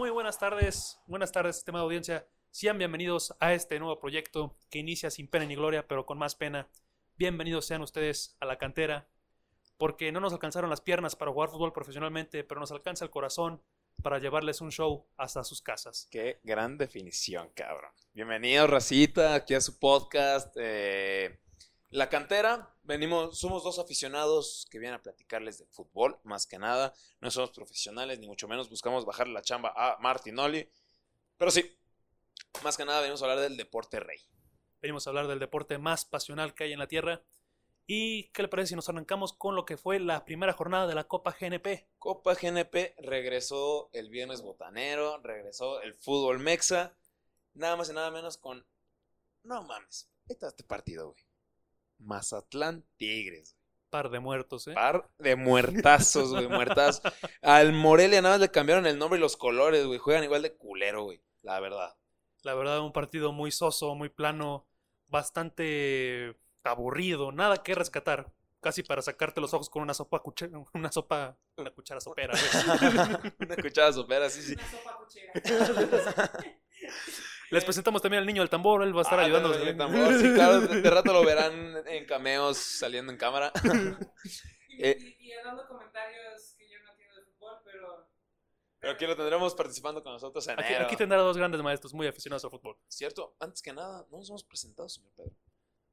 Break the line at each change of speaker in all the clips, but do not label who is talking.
Muy buenas tardes, buenas tardes, estimada audiencia. Sean bienvenidos a este nuevo proyecto que inicia sin pena ni gloria, pero con más pena. Bienvenidos sean ustedes a la cantera, porque no nos alcanzaron las piernas para jugar fútbol profesionalmente, pero nos alcanza el corazón para llevarles un show hasta sus casas.
Qué gran definición, cabrón. Bienvenidos, Racita, aquí a su podcast. eh, la cantera, venimos, somos dos aficionados que vienen a platicarles de fútbol, más que nada. No somos profesionales, ni mucho menos buscamos bajarle la chamba a Martinoli. Pero sí, más que nada venimos a hablar del deporte rey.
Venimos a hablar del deporte más pasional que hay en la tierra. ¿Y qué le parece si nos arrancamos con lo que fue la primera jornada de la Copa GNP?
Copa GNP regresó el viernes botanero, regresó el fútbol mexa. Nada más y nada menos con. No mames, ahí está este partido, güey. Mazatlán Tigres.
Par de muertos, ¿eh?
Par de muertazos, güey, muertazos. Al Morelia nada más le cambiaron el nombre y los colores, güey. Juegan igual de culero, güey. La verdad.
La verdad, un partido muy soso, muy plano, bastante aburrido, nada que rescatar. Casi para sacarte los ojos con una sopa cuchara, una sopa, una cuchara sopera. güey.
Una cuchara supera, sí, sí.
Una sopa cochera.
Les presentamos también al niño del tambor, él va a estar
Ah,
ayudándonos. ¿eh?
tambor, sí, claro, de, de rato lo verán en cameos saliendo en cámara.
Y,
Eh.
y, y dando comentarios que yo no entiendo de fútbol, pero.
Pero aquí lo tendremos participando con nosotros en
Aquí, aquí tendrá dos grandes maestros muy aficionados al fútbol.
Cierto, antes que nada, no nos hemos presentado, señor Pedro.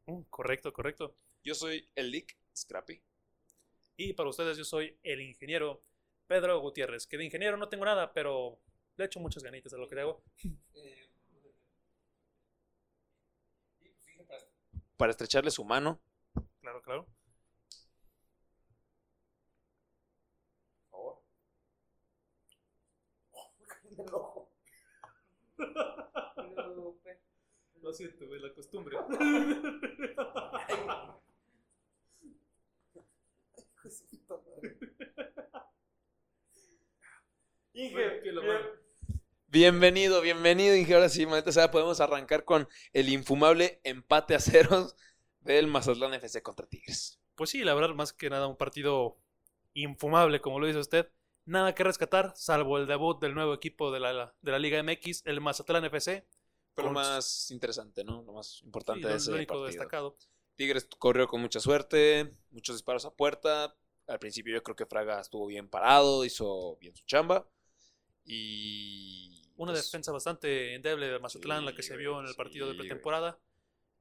Mm, correcto, correcto.
Yo soy el Lick Scrappy.
Y para ustedes yo soy el ingeniero Pedro Gutiérrez, que de ingeniero no tengo nada, pero le echo muchas ganitas a lo que hago.
Para estrecharle su mano,
Claro, claro.
pues,
Lo siento, es la costumbre.
Inge,
que lo
bien-
bueno.
Bienvenido, bienvenido, Inge. Ahora sí, maldita sea, podemos arrancar con el infumable empate a ceros del Mazatlán FC contra Tigres.
Pues sí, la verdad, más que nada un partido infumable, como lo dice usted. Nada que rescatar, salvo el debut del nuevo equipo de la, de la Liga MX, el Mazatlán FC.
Pero lo
Con-
más interesante, ¿no? Lo más importante de ese
lo único
partido.
destacado.
Tigres corrió con mucha suerte, muchos disparos a puerta. Al principio yo creo que Fraga estuvo bien parado, hizo bien su chamba. Y.
Una
pues,
defensa bastante endeble de Mazatlán, la que se vio en el partido de
güey.
pretemporada.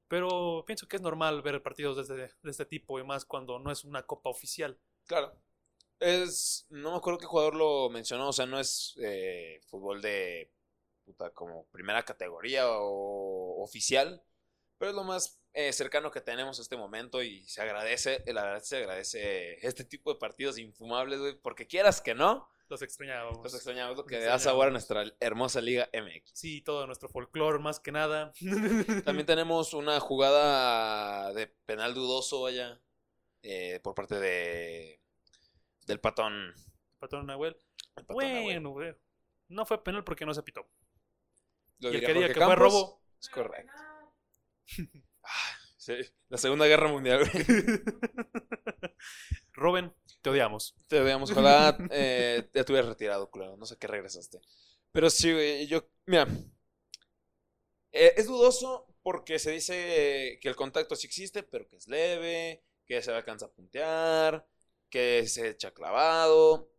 Pero pienso que es normal ver partidos de este, de este tipo y más cuando no es una copa oficial.
Claro. Es. No me acuerdo qué jugador lo mencionó. O sea, no es eh, fútbol de. Puta, como primera categoría o oficial. Pero es lo más eh, cercano que tenemos a este momento. Y se agradece. La verdad se agradece este tipo de partidos infumables, güey. Porque quieras que no.
Los extrañábamos.
Los extrañamos, lo que da sabor a
extrañábamos.
nuestra hermosa Liga MX.
Sí, todo nuestro folclore más que nada.
También tenemos una jugada de penal dudoso, vaya, eh, por parte de del patón.
Nahuel.
el patón Nahuel.
Bueno, güey. No fue penal porque no se pitó.
Lo
y el que diga que fue
Campos.
robo.
Es correcto. Ah, sí, la Segunda Guerra Mundial, güey.
Robin, te odiamos.
Te veamos, ojalá eh, te hubieras retirado, claro. No sé qué regresaste. Pero sí, güey, yo, mira. eh, es dudoso porque se dice que el contacto sí existe, pero que es leve, que se alcanza a puntear, que se echa clavado.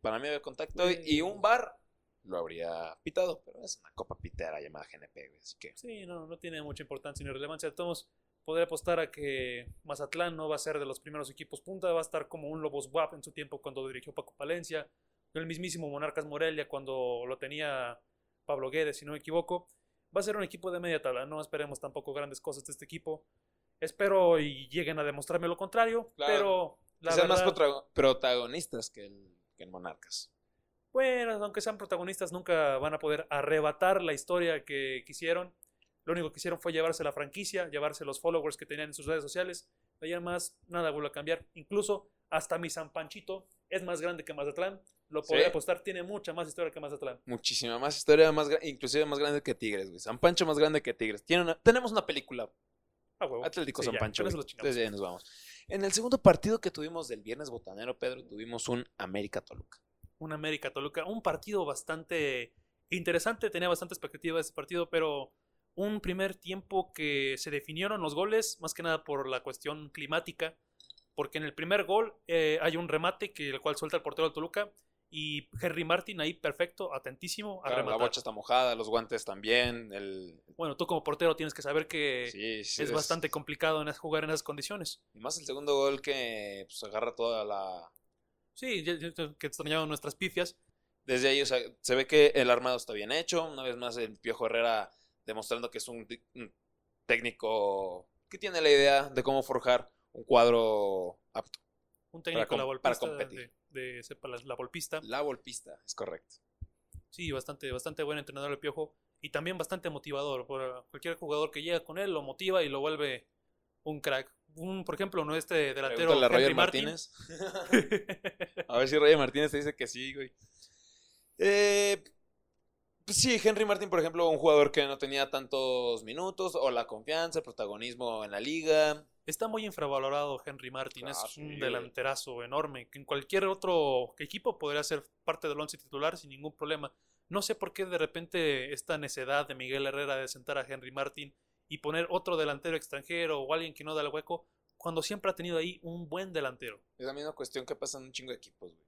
Para mí había contacto y- y un bar lo habría pitado, pero es una copa pitera llamada GNP, güey, así que...
Sí, no, no tiene mucha importancia ni relevancia. Todos, podría apostar a que Mazatlán no va a ser de los primeros equipos punta, va a estar como un Lobos WAP en su tiempo cuando dirigió Paco Palencia, el mismísimo Monarcas Morelia cuando lo tenía Pablo Guedes, si no me equivoco. Va a ser un equipo de media tabla, no esperemos tampoco grandes cosas de este equipo. Espero y lleguen a demostrarme lo contrario,
Claro.
pero la
sean más
verdad,
protagonistas que el, que el Monarcas.
bueno, aunque sean protagonistas, nunca van a poder arrebatar la historia que quisieron. Lo único que hicieron fue llevarse la franquicia, llevarse los followers que tenían en sus redes sociales. De más, nada vuelve a cambiar. Incluso hasta mi San Panchito es más grande que Mazatlán. Lo podría
¿Sí?
apostar, tiene mucha más historia que Mazatlán.
Muchísima más historia, más inclusive más grande que Tigres, güey. San Pancho más grande que Tigres. Tiene una- tenemos una película.
Ah, huevo.
Atlético
Sí,
San
ya,
Pancho. Entonces ya nos vamos. En el segundo partido que tuvimos del viernes botanero, Pedro, tuvimos un América Toluca.
un América Toluca, un partido bastante interesante, tenía bastante expectativa de ese partido, pero un primer tiempo que se definieron los goles, más que nada por la cuestión climática, porque en el primer gol eh, hay un remate que el cual suelta el portero de Toluca y Henry Martin ahí perfecto, atentísimo a
Claro, la bocha está mojada, los guantes también. El...
Bueno, tú como portero tienes que saber que
Sí, sí,
es bastante complicado en jugar en esas condiciones.
Y más el segundo gol que pues, agarra toda la.
Sí, que extrañaban nuestras pifias.
Desde ahí, o sea, se ve que el armado está bien hecho. Una vez más, el Piojo Herrera demostrando que es un, técnico que tiene la idea de cómo forjar un cuadro apto.
Un técnico la
para
volpista
competir.
de, de- sepa la, la volpista.
La golpista, es correcto.
Sí, bastante, bastante buen entrenador el Piojo. Y también bastante motivador. Por cualquier jugador que llega con él lo motiva y lo vuelve un crack. Un, por ejemplo, no este delantero Henry
Roger. Martínez. A ver si Roger Martínez te dice que sí, güey. Eh, sí, Henry Martin, por ejemplo, un jugador que no tenía tantos minutos o la confianza, el protagonismo en la liga.
Está muy infravalorado Henry Martin.
Ah,
es
sí,
un delanterazo enorme. Que en cualquier otro equipo podría ser parte del once titular sin ningún problema. No sé por qué de repente esta necedad de Miguel Herrera de sentar a Henry Martin y poner otro delantero extranjero o alguien que no da el hueco, cuando siempre ha tenido ahí un buen delantero.
Es la misma cuestión que pasa en un chingo de equipos, güey.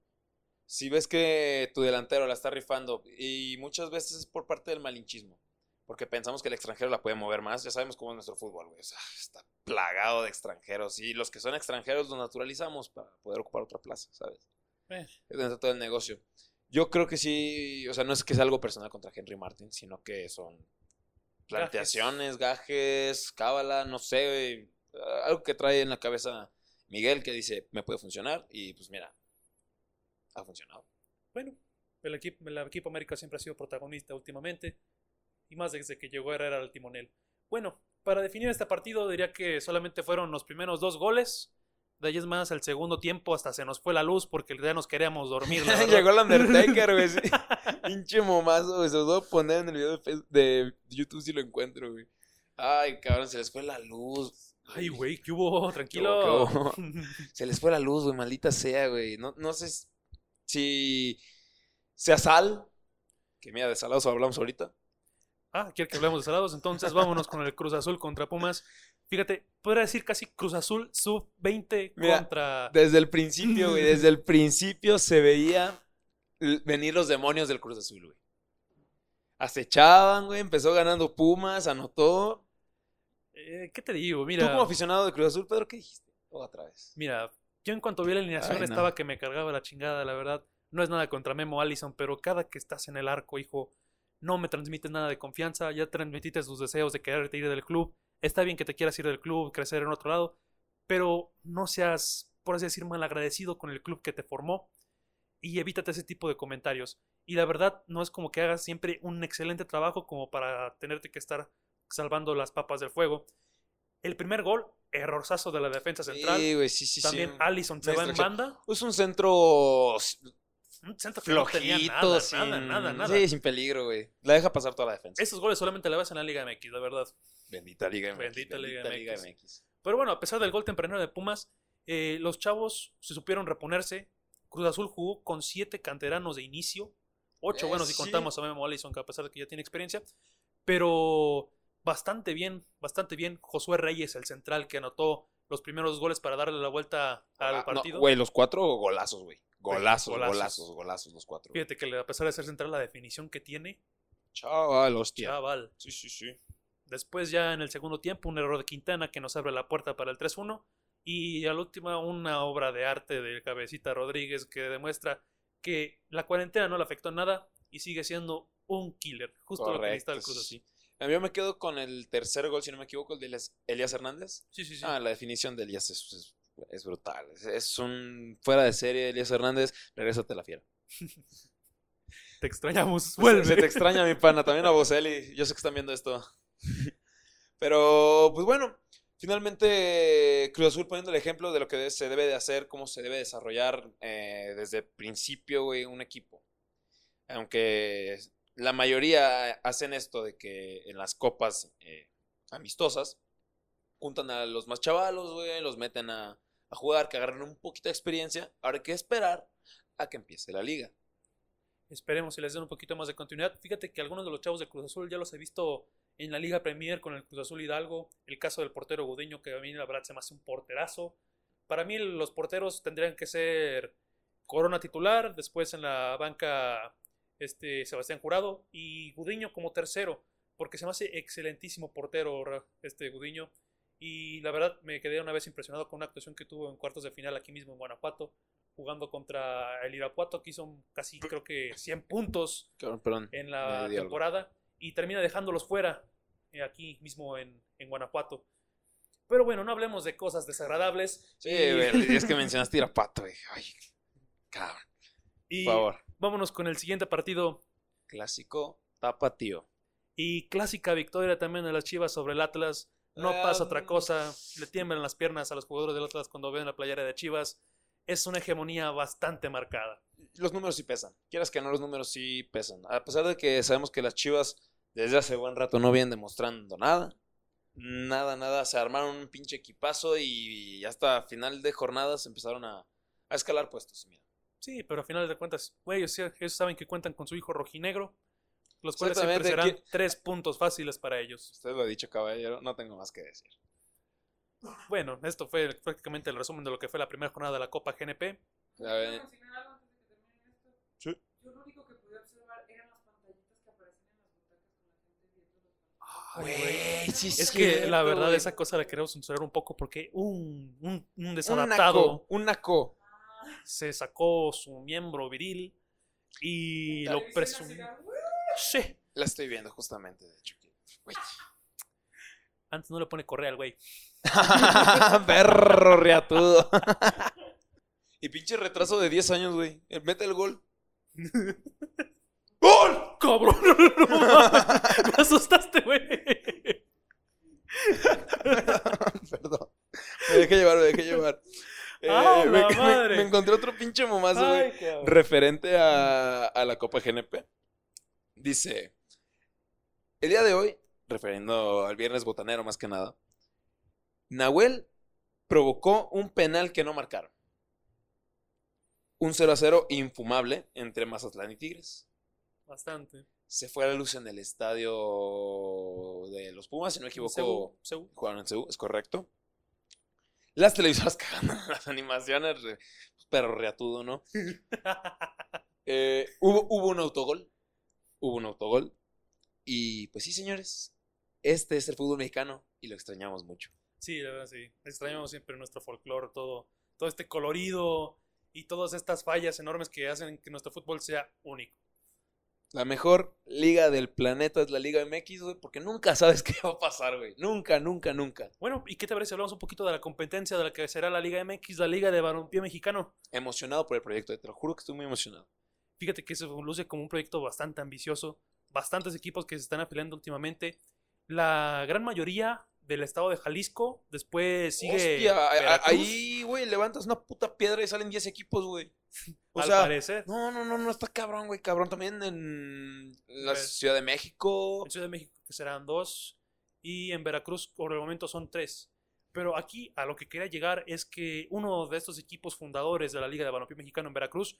Si ves que tu delantero la está rifando y muchas veces es por parte del malinchismo, porque pensamos que el extranjero la puede mover más, ya sabemos cómo es nuestro fútbol, güey. O sea, está plagado de extranjeros y los que son extranjeros los naturalizamos para poder ocupar otra plaza, ¿sabes?
Eh.
Es donde está todo el negocio. Yo creo que sí, o sea, no es que sea algo personal contra Henry Martin, sino que son planteaciones, gajes, cábala, no sé, algo que trae en la cabeza Miguel que dice, me puede funcionar y pues mira, ha funcionado.
Bueno, el equipo, el equipo América siempre ha sido protagonista últimamente. Y más desde que llegó Herrera al timonel. Bueno, para definir este partido diría que solamente fueron los primeros dos goles. De ahí es más, el segundo tiempo hasta se nos fue la luz porque ya nos queríamos dormir. la.
Llegó el Undertaker, güey. Pinche momazo, güey. Se los voy a poner en el video de, YouTube si lo encuentro, güey. Ay, cabrón, se les fue la luz.
Ay, güey, ¿qué hubo? Tranquilo.
¿Qué hubo, Se les fue la luz, güey, maldita sea, güey. No, no sé si sea sal. Que mira, de salados hablamos ahorita.
ah, quiere que hablemos de salados. Entonces vámonos con el Cruz Azul contra Pumas. Fíjate, podría decir casi Cruz Azul sub-20
Mira,
contra...
Desde el principio, güey, desde el principio se veía venir los demonios del Cruz Azul, güey. Acechaban, güey, empezó ganando Pumas, anotó.
Eh, ¿Qué te digo?
Tú
Mira,
como aficionado de Cruz Azul, Pedro, ¿qué dijiste? Otra vez.
mira, yo en cuanto vi la alineación
Ay, no.
estaba que me cargaba la chingada, la verdad. No es nada contra Memo Allison, pero cada que estás en el arco, hijo, no me transmites nada de confianza, ya transmitiste tus deseos de quererte ir del club. Está bien que te quieras ir del club, crecer en otro lado, pero no seas, por así decir, malagradecido con el club que te formó y evítate ese tipo de comentarios. Y la verdad, no es como que hagas siempre un excelente trabajo como para tenerte que estar salvando las papas del fuego. El primer gol, errorzazo de la defensa central.
Sí, güey, sí, sí,
También
sí.
Allison se va en banda.
Es un centro
Un centro que no tenía
flojito,
nada,
sin...
nada, nada, nada.
Sí, sin peligro, güey. La deja pasar toda la defensa.
Esos goles solamente la ves en la Liga MX, la verdad.
Bendita Liga MX.
Bendita Liga MX.
MX.
Pero bueno, a pesar del gol tempranero de Pumas, eh, los chavos se supieron reponerse. Cruz Azul jugó con siete canteranos de inicio. Ocho,
Eh,
bueno, si
sí.
contamos a Memo Allison, que a pesar de que ya tiene experiencia. Pero bastante bien, bastante bien. Josué Reyes, el central, que anotó los primeros goles para darle la vuelta al
Ah, no,
partido.
Güey, los cuatro golazos, güey. Golazos,
Golazos.
golazos, golazos, los cuatro.
Fíjate que a pesar de ser central, la definición que tiene,
Chaval, hostia.
chaval.
Sí, sí, sí.
Después ya en el segundo tiempo un error de Quintana que nos abre la puerta para el 3-1 y al último una obra de arte de Cabecita Rodríguez que demuestra que la cuarentena no le afectó nada y sigue siendo un killer, justo lo que necesita el
Correcto,
Cruz. Azul.
A Yo me quedo con el tercer gol, si no me equivoco, el de Elias, Elías Hernández.
Sí, sí, sí.
Ah, la definición de Elías es, es- es brutal. Es, es un fuera de serie, Elías Hernández. Regrésate a la fiera.
Te extrañamos, vuelve.
Se te extraña, mi pana. También a Boselli. Yo sé que están viendo esto. Pero, pues bueno, finalmente Cruz Azul poniendo el ejemplo de lo que se debe de hacer, cómo se debe desarrollar eh, desde el principio, güey, un equipo. Aunque la mayoría hacen esto de que en las copas eh, amistosas juntan a los más chavalos, güey, los meten a, a jugar, que agarren un poquito de experiencia. Ahora hay que esperar a que empiece la liga.
Esperemos si les den un poquito más de continuidad. Fíjate que algunos de los chavos de Cruz Azul ya los he visto en la Liga Premier con el Cruz Azul Hidalgo. El caso del portero Gudiño, que a mí la verdad se me hace un porterazo. Para mí los porteros tendrían que ser Corona titular, después en la banca este, Sebastián Jurado y Gudiño como tercero, porque se me hace excelentísimo portero este Gudiño. Y la verdad me quedé una vez impresionado con una actuación que tuvo en cuartos de final aquí mismo en Guanajuato, jugando contra el Irapuato, que hizo casi creo que 100 puntos
Perdón,
en la
algo.
temporada y termina dejándolos fuera eh, aquí mismo en, en Guanajuato. Pero bueno, no hablemos de cosas desagradables.
Sí,
y,
es que mencionaste Irapato, güey. Ay, cabrón.
y
Por favor.
Vámonos con el siguiente partido.
Clásico tapatío.
Y clásica victoria también de las Chivas sobre el Atlas. No
Ah,
pasa otra cosa. Le tiemblan las piernas a los jugadores del Atlas cuando ven la playera de Chivas. Es una hegemonía bastante marcada.
Los números sí pesan. Quieras que no, los números sí pesan. A pesar de que sabemos que las Chivas desde hace buen rato no vienen demostrando nada. Nada, nada. Se armaron un pinche equipazo y hasta final de jornadas empezaron a, a escalar puestos. Mira.
Sí, pero a final de cuentas, güey, o sea, ellos saben que cuentan con su hijo rojinegro, los cuales siempre serán
¿quién-
tres puntos fáciles para ellos.
Usted lo ha dicho, caballero. No tengo más que decir.
Bueno, esto fue prácticamente el resumen de lo que fue la primera jornada de la Copa GNP.
Ya ven.
¿Puedo mencionar algo antes de que termine esto?
Sí.
Yo lo único que pude observar eran las pantallitas que aparecen en las butacas con la gente viendo los partidos.
Ay, güey.
sí
Es que la verdad esa cosa la queremos censurar un poco porque un, un, un
Un
desadaptado
naco. Un naco.
Se sacó su miembro viril y lo presumió. Sí.
La estoy viendo justamente, de hecho. Güey.
Antes no le pone correa al güey.
Perro reatudo. y pinche retraso de 10 años, güey. Mete el gol. ¡Gol!
¡Cabrón! No. Me asustaste, güey.
Perdón. Me dejé llevar, me dejé llevar. Eh,
¡Ah,
me,
la
me-
madre!
me encontré otro pinche momazo, güey. Referente a, a la Copa GNP. Dice: El día de hoy, refiriendo al viernes botanero más que nada, Nahuel provocó un penal que no marcaron. Un 0 a 0 infumable entre Mazatlán y Tigres.
Bastante.
Se fue a la luz en el estadio de los Pumas, si no me equivoco.
Seúl.
Jugaron en Seúl, es correcto. Las televisoras cagando las animaciones, perro reatudo, ¿no? Eh, hubo, hubo un autogol. Hubo un autogol. Y pues sí, señores. Este es el fútbol mexicano y lo extrañamos mucho.
Sí, la verdad, sí. Extrañamos siempre nuestro folclore, todo, todo este colorido y todas estas fallas enormes que hacen que nuestro fútbol sea único.
La mejor liga del planeta es la Liga MX, güey, porque nunca sabes qué va a pasar, güey. Nunca, nunca, nunca.
Bueno, ¿y qué te parece si hablamos un poquito de la competencia de la que será la Liga MX, la Liga de Balompié Mexicano?
Emocionado por el proyecto, te lo juro que estoy muy emocionado.
Fíjate que se luce como un proyecto bastante ambicioso, bastantes equipos que se están afiliando últimamente. La gran mayoría del estado de Jalisco, después sigue
Hostia, ahí, güey, levantas una puta piedra y salen 10 equipos, güey. O
al
sea,
parecer.
no, no, no, no está cabrón, güey. Cabrón también en la
Pues,
Ciudad de México.
En Ciudad de México que serán dos y en Veracruz por el momento son tres. Pero aquí a lo que quería llegar es que uno de estos equipos fundadores de la Liga de Balompié Mexicano en Veracruz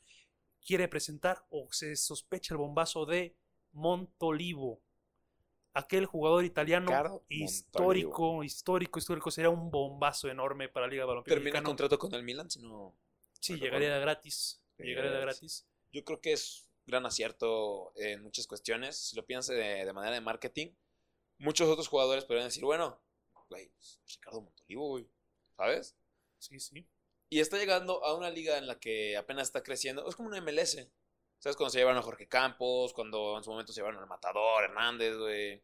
quiere presentar o se sospecha el bombazo de Montolivo. Aquel jugador italiano histórico, histórico, histórico. Sería un bombazo enorme para la Liga de Balompié
Termina el contrato con el Milan, si no.
Sí, llegaría gratis. Llegaría
Gratis. Yo creo que es gran acierto en muchas cuestiones. Si lo piensas de, de manera de marketing, muchos otros jugadores podrían decir, bueno, güey, Ricardo Montolivo, güey. ¿Sabes?
Sí, sí.
Y está llegando a una liga en la que apenas está creciendo. Es como una MLS. ¿Sabes? Cuando se llevaron a Jorge Campos, cuando en su momento se llevaron al Matador, Hernández, güey.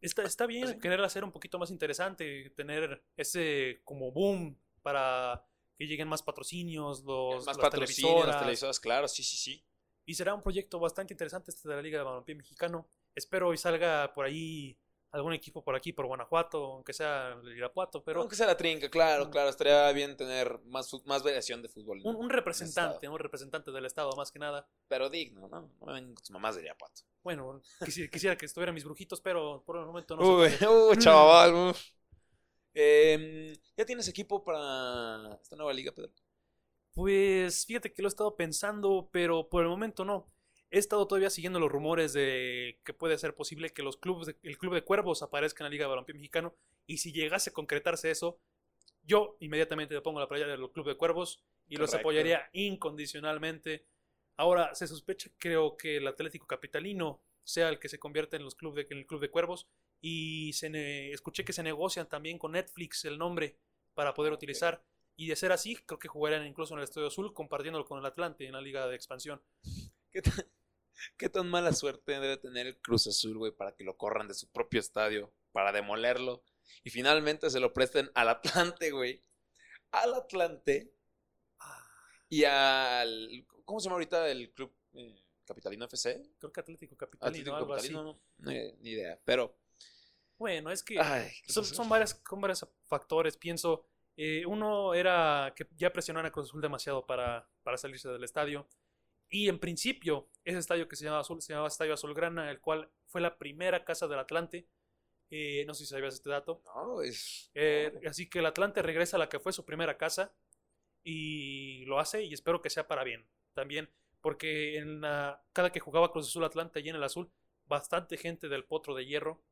Está, está bien
sí.
querer hacer un poquito más interesante, tener ese como boom para que lleguen más patrocinios, los,
Más
las
patrocinios, las
televisoras.
televisoras, claro, sí, sí, sí.
Y será un proyecto bastante interesante este de la Liga de Balompié Mexicano. Espero y salga por ahí algún equipo por aquí, por Guanajuato, aunque sea el Irapuato, pero
Aunque sea la trinca, claro, claro. Estaría bien tener más, más variación de fútbol.
un, un representante, un representante del Estado más que nada.
Pero digno, ¿no? No vengan con sus mamás de Irapuato.
Bueno, quisiera, quisiera que estuvieran mis brujitos, pero por el momento no se
Uy,
puede.
uy, chaval. Em, ¿Ya tienes equipo para esta nueva liga, Pedro?
Pues fíjate que lo he estado pensando, pero por el momento no. he estado todavía siguiendo los rumores de que puede ser posible que los clubes de- el club de Cuervos aparezca en la Liga de Balompié Mexicano y si llegase a concretarse eso, yo inmediatamente me pongo la playa del club de Cuervos y los apoyaría incondicionalmente. Ahora se sospecha, creo que el Atlético Capitalino sea el que se convierte en, los club de, en el club de Cuervos y se ne- escuché que se negocian también con Netflix el nombre para poder
Ok.
utilizar. Y de ser así, creo que jugarían incluso en el Estadio Azul, compartiéndolo con el Atlante en la Liga de Expansión.
¿Qué tan, qué tan mala suerte debe tener el Cruz Azul, güey, para que lo corran de su propio estadio, para demolerlo? Y finalmente se lo presten al Atlante, güey. Al Atlante y al... ¿Cómo se llama ahorita el club eh, Capitalino FC?
Creo que Atlético Capitalino,
Atlético
algo así.
No, eh, ni idea. Pero,
Bueno, es que
ay, ¿qué
son, varias, son varios factores, pienso. Eh, uno era que ya presionaron a Cruz Azul demasiado para, para salirse del estadio. Y en principio, ese estadio que se llamaba, Azul, se llamaba Estadio Azulgrana, el cual fue la primera casa del Atlante. Eh, no sé si sabías este dato.
No, es...
Eh,
no.
Así que el Atlante regresa a la que fue su primera casa y lo hace y espero que sea para bien también, porque en la- cada que jugaba Cruz Azul Atlante y en el Azul, bastante gente del Potro de Hierro.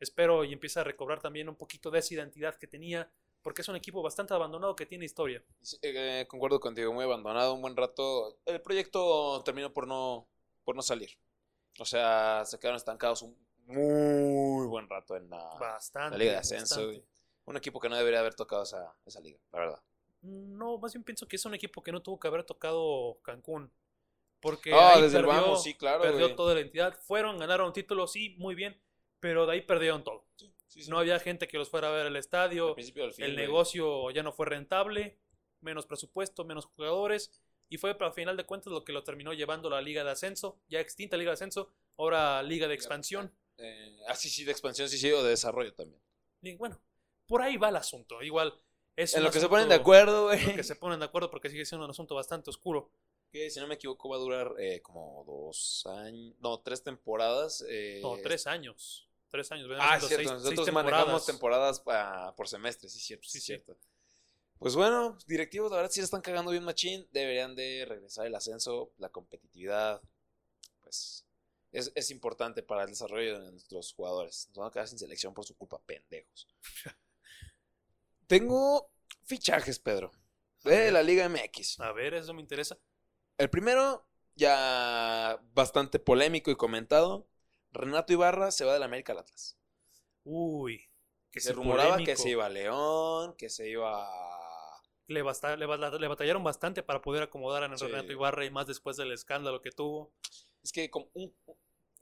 Espero y empieza a recobrar también un poquito de esa identidad que tenía, porque es un equipo bastante abandonado que tiene historia.
Sí, eh, concuerdo contigo, muy abandonado un buen rato. El proyecto terminó por no, por no salir. O sea, se quedaron estancados un muy buen rato en la,
Bastante.
la Liga de Ascenso.
bastante.
Un equipo que no debería haber tocado esa, esa liga, la verdad.
No, más bien pienso que es un equipo que no tuvo que haber tocado Cancún. Porque
Ah,
ahí
desde el
perdió-
vamos, sí, claro.
perdió toda la entidad. Fueron, ganaron títulos, sí, muy bien, pero de ahí perdieron todo.
Sí, sí, sí.
No había gente que los fuera a ver al
Al
estadio,
principio del fin,
el
güey.
negocio ya no fue rentable, menos presupuesto, menos jugadores, y fue a final de cuentas lo que lo terminó llevando la Liga de Ascenso, ya extinta Liga de Ascenso, ahora Liga de Expansión.
Eh, ah, sí, sí, de expansión, sí, sí, o de desarrollo también.
Y bueno, por ahí va el asunto. Igual es
En lo que se ponen de acuerdo,
en lo
güey.
que se ponen de acuerdo porque sigue siendo un asunto bastante oscuro.
Que si no me equivoco va a durar eh, como dos años, no, tres temporadas. eh,
No, tres años. Tres años.
Ah, cierto,
seis- seis
nosotros manejamos temporadas pa- por semestre, sí, cierto, sí,
Sí, sí.
cierto. Pues bueno, directivos, la verdad sí le están cagando bien machín, deberían de regresar el ascenso, la competitividad, pues es, es importante para el desarrollo de nuestros jugadores. Nos van a quedar sin selección por su culpa, pendejos. Tengo fichajes, Pedro, de la Liga MX.
A ver, eso me interesa.
El primero, ya bastante polémico y comentado, Renato Ibarra se va del América al Atlas.
Uy. Que
se rumoraba que se iba a León, que se iba a...
Le, basta- le, ba- le batallaron bastante para poder acomodar a
Sí.
Renato Ibarra y más después del escándalo que tuvo.
Es que como un,
Un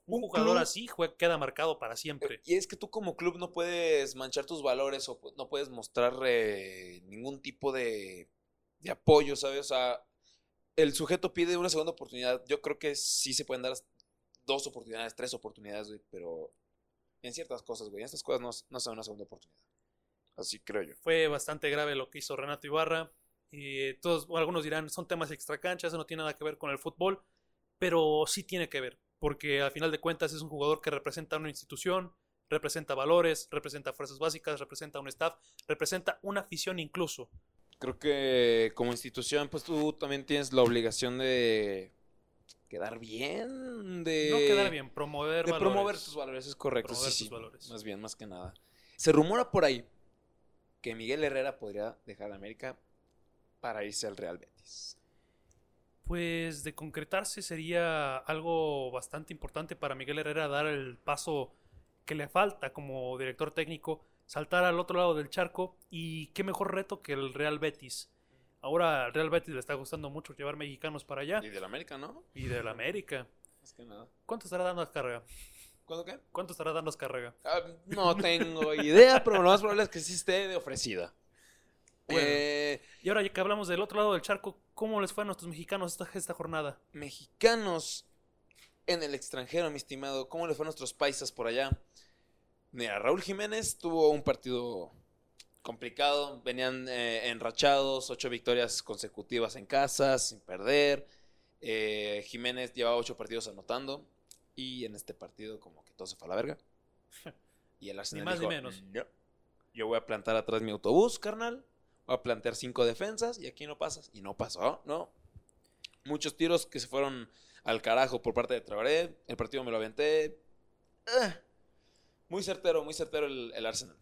Un
jugador
club-
así queda marcado para siempre.
Y es que tú como club no puedes manchar tus valores o no puedes mostrar eh, ningún tipo de, de apoyo, ¿sabes? O sea, el sujeto pide una segunda oportunidad. Yo creo que sí se pueden dar dos oportunidades, tres oportunidades, pero en ciertas cosas, güey, en estas cosas no, no se da una segunda oportunidad. Así creo yo.
Fue bastante grave lo que hizo Renato Ibarra. Y todos, algunos dirán, son temas extracanchas, eso no tiene nada que ver con el fútbol, pero sí tiene que ver, porque al final de cuentas es un jugador que representa una institución, representa valores, representa fuerzas básicas, representa un staff, representa una afición incluso.
Creo que como institución, pues tú también tienes la obligación de quedar bien, de...
no quedar bien, promover
De
valores.
promover tus valores, es correcto.
Promover
sí,
tus
sí.
valores.
Más bien, más que nada. Se rumora por ahí que Miguel Herrera podría dejar América para irse al Real Betis.
Pues de concretarse sería algo bastante importante para Miguel Herrera dar el paso que le falta como director técnico, saltar al otro lado del charco y qué mejor reto que el Real Betis. Ahora al Real Betis le está gustando mucho llevar mexicanos para allá
Y del América, ¿no?
y del América.
Más que nada.
¿Cuánto estará dando Azcárraga?
¿Cuándo qué?
¿Cuánto estará dando Azcárraga?
Ah, no tengo idea, pero lo más probable es que sí esté de ofrecida.
Bueno.
Eh,
Y ahora ya que hablamos del otro lado del charco, ¿cómo les fue a nuestros mexicanos esta, esta jornada?
mexicanos en el extranjero, mi estimado. ¿Cómo le fue a nuestros paisas por allá? Mira, Raúl Jiménez tuvo un partido complicado. Venían eh, enrachados, ocho victorias consecutivas en casa, sin perder. Eh, Jiménez llevaba ocho partidos anotando. Y en este partido, como que todo se fue a la verga. Y el Arsenal
más ni menos.
"No, Yo voy a plantar atrás mi autobús, carnal. Voy a plantear cinco defensas y aquí no pasas. Y no pasó, ¿no? Muchos tiros que se fueron al carajo por parte de Traoré. El partido me lo aventé. Eh, muy certero, muy certero el, el Arsenal.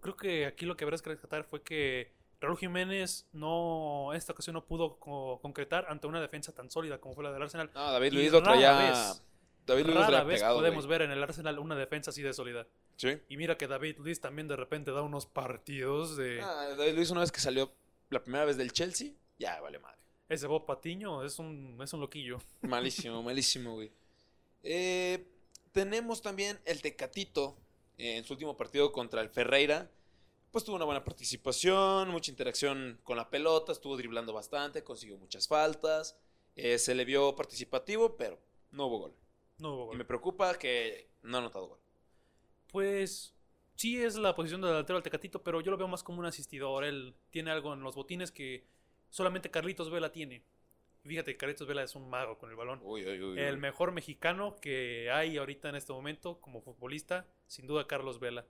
Creo que aquí lo que habrás que rescatar fue que Raúl Jiménez no, en esta ocasión no pudo co- concretar ante una defensa tan sólida como fue la del Arsenal.
No, David
Y
Luiz lo traía.
vez-
David Luiz lo
Rara vez
pegado.
podemos
güey.
ver en el Arsenal una defensa así de sólida.
Sí.
Y mira que David Luiz también de repente da unos partidos de...
Ah, David Luiz, una vez que salió la primera vez del Chelsea, ya vale madre.
Ese Bob Patiño es un, es un loquillo.
Malísimo, malísimo, güey. Eh, tenemos también el Tecatito eh, en su último partido contra el Ferreira. Pues tuvo una buena participación, mucha interacción con la pelota, estuvo driblando bastante, consiguió muchas faltas. eh, se le vio participativo, pero no hubo gol.
No hubo
Y
gol.
me preocupa que no ha anotado gol.
Pues sí es la posición de delantero del Tecatito, pero yo lo veo más como un asistidor. Él tiene algo en los botines que solamente Carlitos Vela tiene. Fíjate, Carlitos Vela es un mago con el balón.
Uy, uy, uy,
El mejor mexicano que hay ahorita en este momento como futbolista, sin duda Carlos Vela.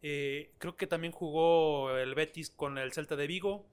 Eh, creo que también jugó el Betis con el Celta de Vigo,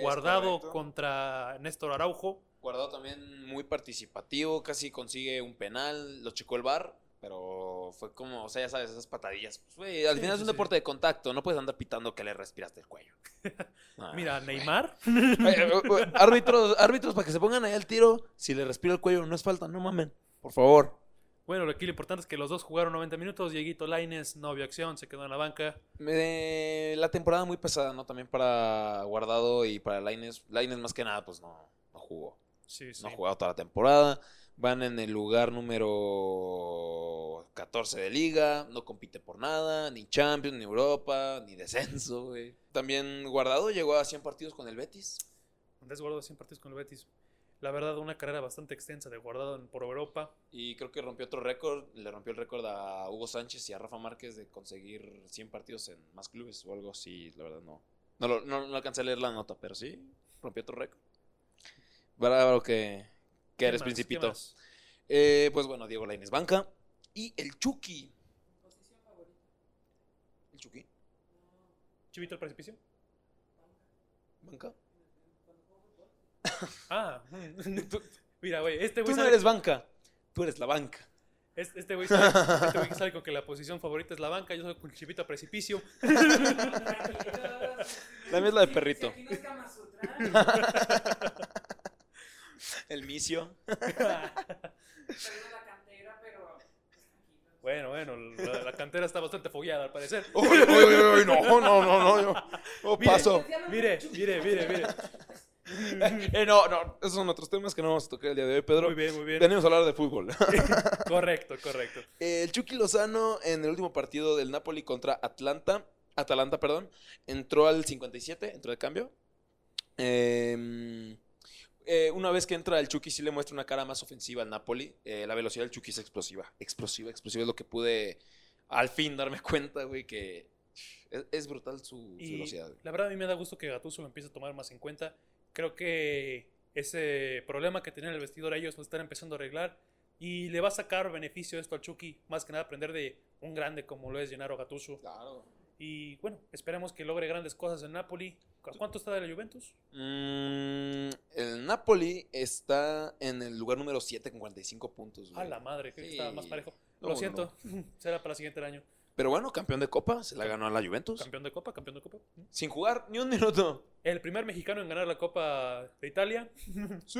guardado
correcto.
contra Néstor Araujo.
Guardado también muy participativo, casi consigue un penal, lo checó el bar, pero fue como, o sea, ya sabes, esas patadillas. Pues, al
Sí,
final es un
sí.
deporte de contacto, no puedes andar pitando que le respiraste el cuello. Ah.
Mira, Neymar.
Eh, eh, eh, árbitros, árbitros para que se pongan ahí al tiro, si le respira el cuello no es falta, no mamen, por favor.
Bueno, aquí lo importante es que los dos jugaron 90 minutos. Dieguito Laines no vio acción, se quedó en la banca.
Me- la temporada muy pesada, ¿no? También para Guardado y para Laines. Laines más que nada, pues no, no jugó.
Sí, sí.
No ha jugado toda la temporada. Van en el lugar número 14 de liga. No compite por nada. Ni Champions, ni Europa, ni descenso, güey. También Guardado llegó a 100 partidos con el Betis.
Andrés Guardado 100 partidos con el Betis. La verdad, una carrera bastante extensa de Guardado por Europa.
Y creo que rompió otro récord. Le rompió el récord a Hugo Sánchez y a Rafa Márquez de conseguir 100 partidos en más clubes o algo así. La verdad, no. No, lo- no, no alcancé a leer la nota, pero sí. Rompió otro récord. Bárbaro que, que
¿Qué
eres principito. Eh, pues bueno, Diego Lainez banca. Y el Chucky.
Posición favorita.
¿El Chucky?
¿Chivito el precipicio?
¿Banca?
Ah, mira, güey, este
Tú
güey
no
sale-
eres banca. Tú eres la banca.
es- este güey este güey con que la posición favorita es la banca. Yo soy con Chivito a precipicio.
La mía es la de perrito.
Si aquí no es.
El misio.
Pues.
Bueno, bueno, la, la cantera está bastante fogueada al parecer.
Uy, uy, uy, uy, no, no, no, no. Yo,
Mire.
paso.
Mire, mire, mire, mire.
Eh, no, no. Esos son otros temas que no vamos a tocar el día de hoy, Pedro.
Muy bien, muy bien.
Venimos a hablar de fútbol.
Correcto, correcto.
El Chucky Lozano en el último partido del Napoli contra Atlanta, Atalanta, perdón, entró al 57, entró de cambio. Eh, eh, una vez que entra el Chucky sí le muestra una cara más ofensiva al Napoli. Eh, la velocidad del Chucky es explosiva, explosiva, explosiva es lo que pude al fin darme cuenta, güey, que es, es brutal su, velocidad. güey.
la verdad a mí me da gusto que Gattuso lo empiece a tomar más en cuenta. Creo que ese problema que tenían en el vestidor ellos lo están empezando a arreglar y le va a sacar beneficio esto al Chucky, más que nada aprender de un grande como lo es Gennaro Gattuso.
Claro.
Y bueno, esperemos que logre grandes cosas en Napoli. ¿A ¿Cuánto está de la Juventus?
Mm, el Napoli está en el lugar número 7 con 45 puntos.
A
güey.
la madre, creo que
Sí.
está más parejo.
No,
lo
no,
siento, será para el siguiente año.
Pero bueno, campeón de Copa, se la ganó a la Juventus.
Campeón de Copa, campeón de Copa.
Sin jugar ni un minuto.
El primer mexicano en ganar la Copa de Italia,
Sí.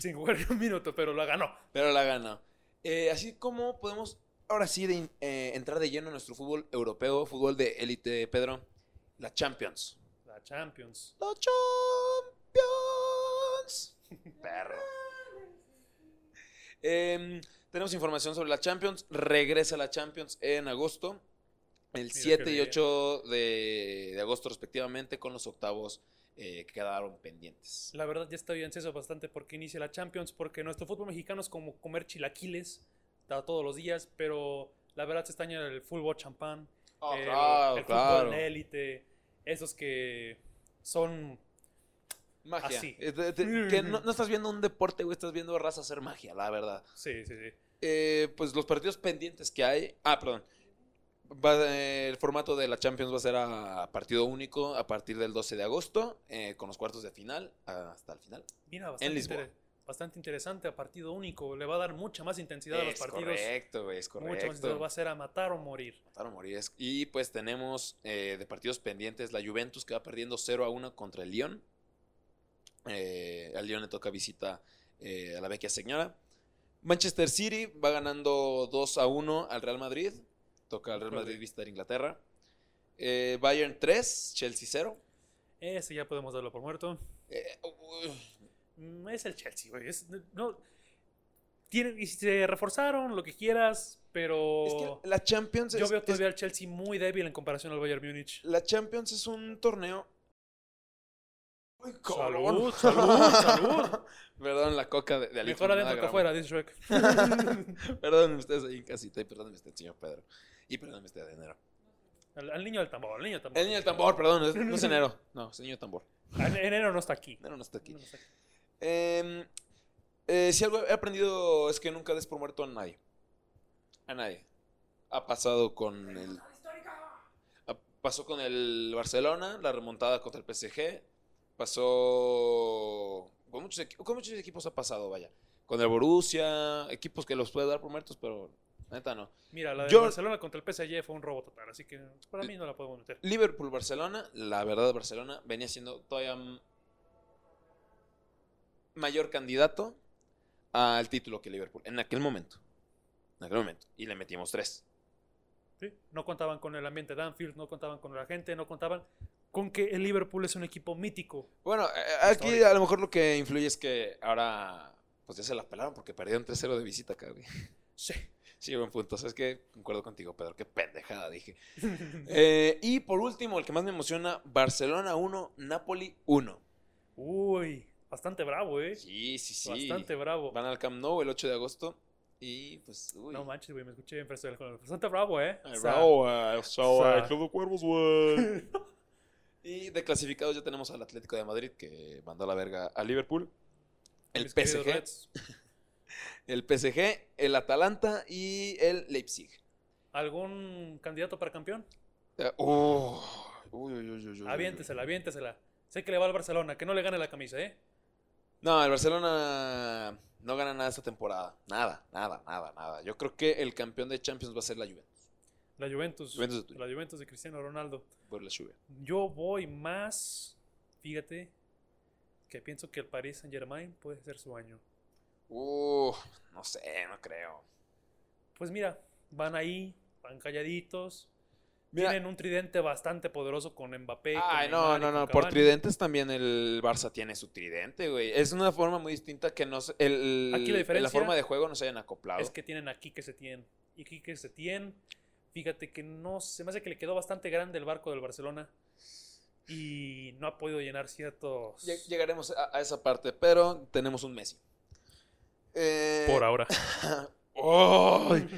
sin jugar ni un minuto, pero la ganó.
Pero la ganó. Eh, así como podemos ahora sí de, eh, entrar de lleno en nuestro fútbol europeo, fútbol de élite, Pedro. La Champions.
La Champions.
La Champions. Perro. Em, tenemos información sobre la Champions. Regresa la Champions en agosto. El
Mira
7
qué
y
bien.
8 de, de agosto respectivamente con los octavos eh, que quedaron pendientes.
La verdad ya estoy ansioso bastante porque inicie la Champions, porque nuestro fútbol mexicano es como comer chilaquiles da todos los días, pero la verdad se extraña el fútbol champán,
Ah,
el,
claro,
el fútbol en élite, esos que son
Magia.
Así.
Eh, que no, no estás viendo un deporte, güey, estás viendo raza hacer magia, la verdad.
Sí, sí, sí.
Eh, pues los partidos pendientes que hay. Ah, perdón. Va- eh, el formato de la Champions va a ser a partido único a partir del 12 de agosto, eh, con los cuartos de final hasta el final.
Mira, bastante,
Lisboa.
Bastante interesante a partido único. Le va a dar mucha más intensidad a los partidos.
correcto, güey, es
Mucha más intensidad.
correcto.
Va a ser a matar o morir.
Matar o morir. es- Y pues tenemos eh, de partidos pendientes la Juventus que va perdiendo 0 a 1 contra el Lyon. Eh, al Lyon le toca visita eh, a la vecchia señora. Manchester City va ganando 2 a 1 al Real Madrid. Toca al Real. Madrid visitar Inglaterra. Eh, Bayern 3, Chelsea 0.
Ese ya podemos darlo por muerto.
Eh,
Es el Chelsea, güey. No, tienen, y se reforzaron, lo que quieras, pero
es que la Champions
yo
es-
veo
es-
todavía al Chelsea muy débil en comparación al Bayern Múnich.
la Champions es un torneo. Uy,
Salud, salud, salud.
Perdón, la coca de, de
Mejor adentro que afuera, dice Shrek.
Perdónenme ustedes ahí en casita y perdónenme usted, señor Pedro. Y perdónenme usted, de enero.
al, al niño del tambor, al niño del tambor.
El niño del tambor, perdón, no es enero. No, es el niño del tambor.
En- enero no está aquí.
Enero no está aquí.
No, no está aquí.
Em, eh, si algo he aprendido es que nunca des por muerto a nadie. A nadie. Ha pasado con el. Pasó con el Barcelona, la remontada contra el PSG. Pasó. Con muchos, con muchos equipos ha pasado, vaya. Con el Borussia, equipos que los puede dar por muertos, pero neta no.
Mira, la de
Yo-
Barcelona contra el PSG fue un robo total, así que para mí no la podemos meter.
Liverpool-Barcelona, la verdad, Barcelona venía siendo todavía mayor candidato al título que Liverpool en aquel momento. En aquel momento. Y le metimos tres.
¿sí? No contaban con el ambiente de Anfield, no contaban con la gente, no contaban con que el Liverpool es un equipo mítico.
Bueno, eh, aquí
Histórico.
a lo mejor lo que influye es que ahora pues ya se la pelaron porque perdieron 3-0 de visita güey.
Sí.
Sí, buen punto. Es que concuerdo contigo, Pedro. Qué pendejada dije. Eh, y por último, el que más me emociona, Barcelona 1, Napoli 1.
Uy, bastante bravo, ¿eh?
Sí, sí, sí.
Bastante bravo.
Van al Camp Nou el 8 de agosto. Y pues, uy.
No manches, güey, me escuché bien fresco del juego. Bastante bravo, ¿eh?
Ay,
O sea,
bravo, güey. O sea,
o sea-
Club de Cuervos, güey. y de clasificados ya tenemos al Atlético de Madrid que mandó a la verga a Liverpool. El
mis
PSG, el PSG, el Atalanta y el Leipzig.
¿Algún candidato para campeón?
Uh, uy, uy, uy, uy, uy.
Aviéntesela, aviéntesela. Sé que le va al Barcelona, que no le gane la camisa, ¿eh?
No, el Barcelona no gana nada esta temporada. Nada, nada, nada, nada. Yo creo que el campeón de Champions va a ser la Juventus.
La Juventus.
Juventus de tuyo.
la Juventus de Cristiano Ronaldo.
Por la Juve.
Yo voy más, fíjate, que pienso que el Paris Saint Germain puede ser su año.
Uh, no sé, no creo.
Pues mira, van ahí, van calladitos.
Mira,
Tienen un tridente bastante poderoso con Mbappé. con
Ay, no, no, no. Por tridentes también el Barça tiene su tridente, güey. Es una forma muy distinta que no se- el,
Aquí la diferencia
forma de juego no se hayan acoplado.
Es que tienen a Quique Setién. Y Quique Setién, fíjate que no se me hace que le quedó bastante grande el barco del Barcelona. Y no ha podido llenar ciertos.
Lle- Llegaremos a, a esa parte, pero tenemos un Messi. Eh,
Por ahora.
¡Ay!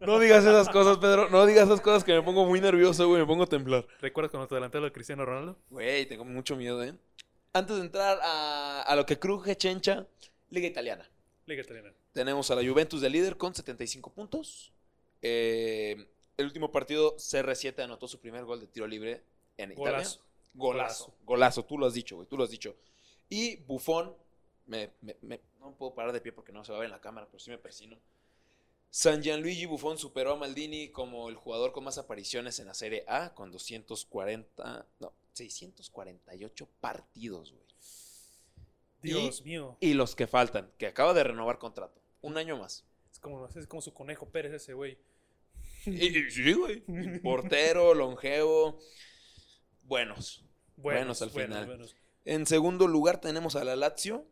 no digas esas cosas, Pedro. No digas esas cosas que me pongo muy nervioso, güey. Me pongo a temblar.
¿Recuerdas cuando te adelanté lo de Cristiano Ronaldo?
Güey, tengo mucho miedo, ¿eh? Antes de entrar a, a lo que cruje Chencha, Liga Italiana.
Liga Italiana.
Tenemos a la Juventus de líder con 75 puntos. Eh, el último partido, CR7 anotó su primer gol de tiro libre en Italia.
Golazo.
Golazo. Golazo, tú lo has dicho, güey, tú lo has dicho. Y Buffon, me, me- me- no puedo parar de pie porque no se va a ver en la cámara, pero sí me persino. San Gianluigi Buffon superó a Maldini como el jugador con más apariciones en la Serie A con 240, no, 648 partidos, güey.
Dios mío.
Y los que faltan, que acaba de renovar contrato, un año más.
Es como, es como su conejo Pérez ese güey.
Sí, güey. Portero, longevo, buenos. Buenos al final.
buenos.
En segundo lugar tenemos a la Lazio